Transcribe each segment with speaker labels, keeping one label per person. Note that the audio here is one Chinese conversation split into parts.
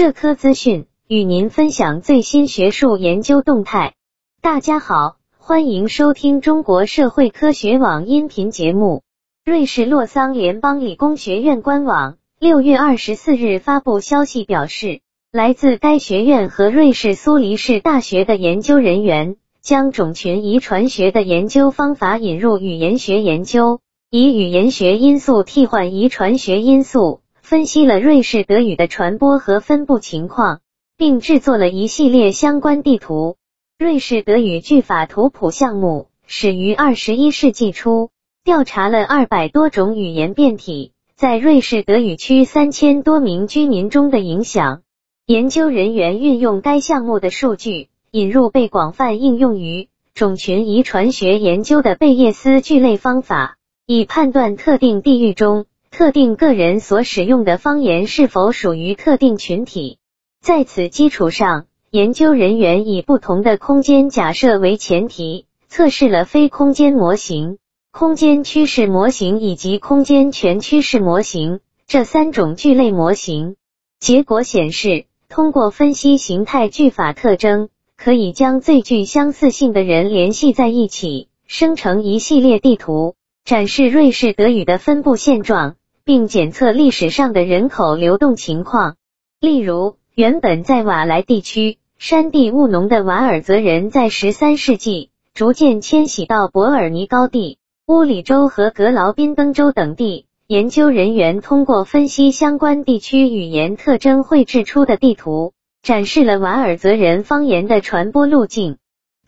Speaker 1: 社科资讯与您分享最新学术研究动态。大家好，欢迎收听中国社会科学网音频节目。瑞士洛桑联邦理工学院官网六月二十四日发布消息表示，来自该学院和瑞士苏黎世大学的研究人员将种群遗传学的研究方法引入语言学研究，以语言学因素替换遗传学因素。分析了瑞士德语的传播和分布情况，并制作了一系列相关地图。瑞士德语句法图谱项目始于二十一世纪初，调查了二百多种语言变体在瑞士德语区三千多名居民中的影响。研究人员运用该项目的数据，引入被广泛应用于种群遗传学研究的贝叶斯聚类方法，以判断特定地域中。特定个人所使用的方言是否属于特定群体？在此基础上，研究人员以不同的空间假设为前提，测试了非空间模型、空间趋势模型以及空间全趋势模型这三种聚类模型。结果显示，通过分析形态句法特征，可以将最具相似性的人联系在一起，生成一系列地图，展示瑞士德语的分布现状。并检测历史上的人口流动情况，例如，原本在瓦莱地区山地务农的瓦尔泽人，在十三世纪逐渐迁徙到伯尔尼高地、乌里州和格劳宾登州等地。研究人员通过分析相关地区语言特征绘制出的地图，展示了瓦尔泽人方言的传播路径。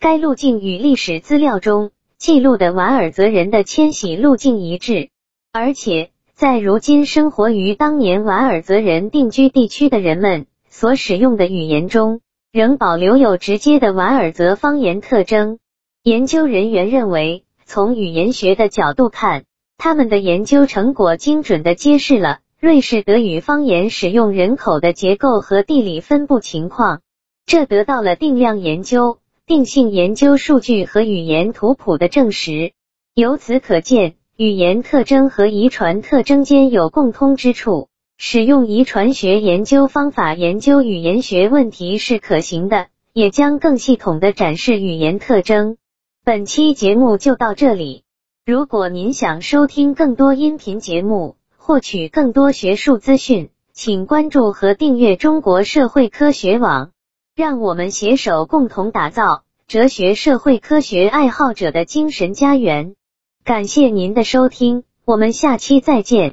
Speaker 1: 该路径与历史资料中记录的瓦尔泽人的迁徙路径一致，而且。在如今生活于当年瓦尔泽人定居地区的人们所使用的语言中，仍保留有直接的瓦尔泽方言特征。研究人员认为，从语言学的角度看，他们的研究成果精准地揭示了瑞士德语方言使用人口的结构和地理分布情况。这得到了定量研究、定性研究数据和语言图谱的证实。由此可见。语言特征和遗传特征间有共通之处，使用遗传学研究方法研究语言学问题是可行的，也将更系统的展示语言特征。本期节目就到这里，如果您想收听更多音频节目，获取更多学术资讯，请关注和订阅中国社会科学网，让我们携手共同打造哲学社会科学爱好者的精神家园。感谢您的收听，我们下期再见。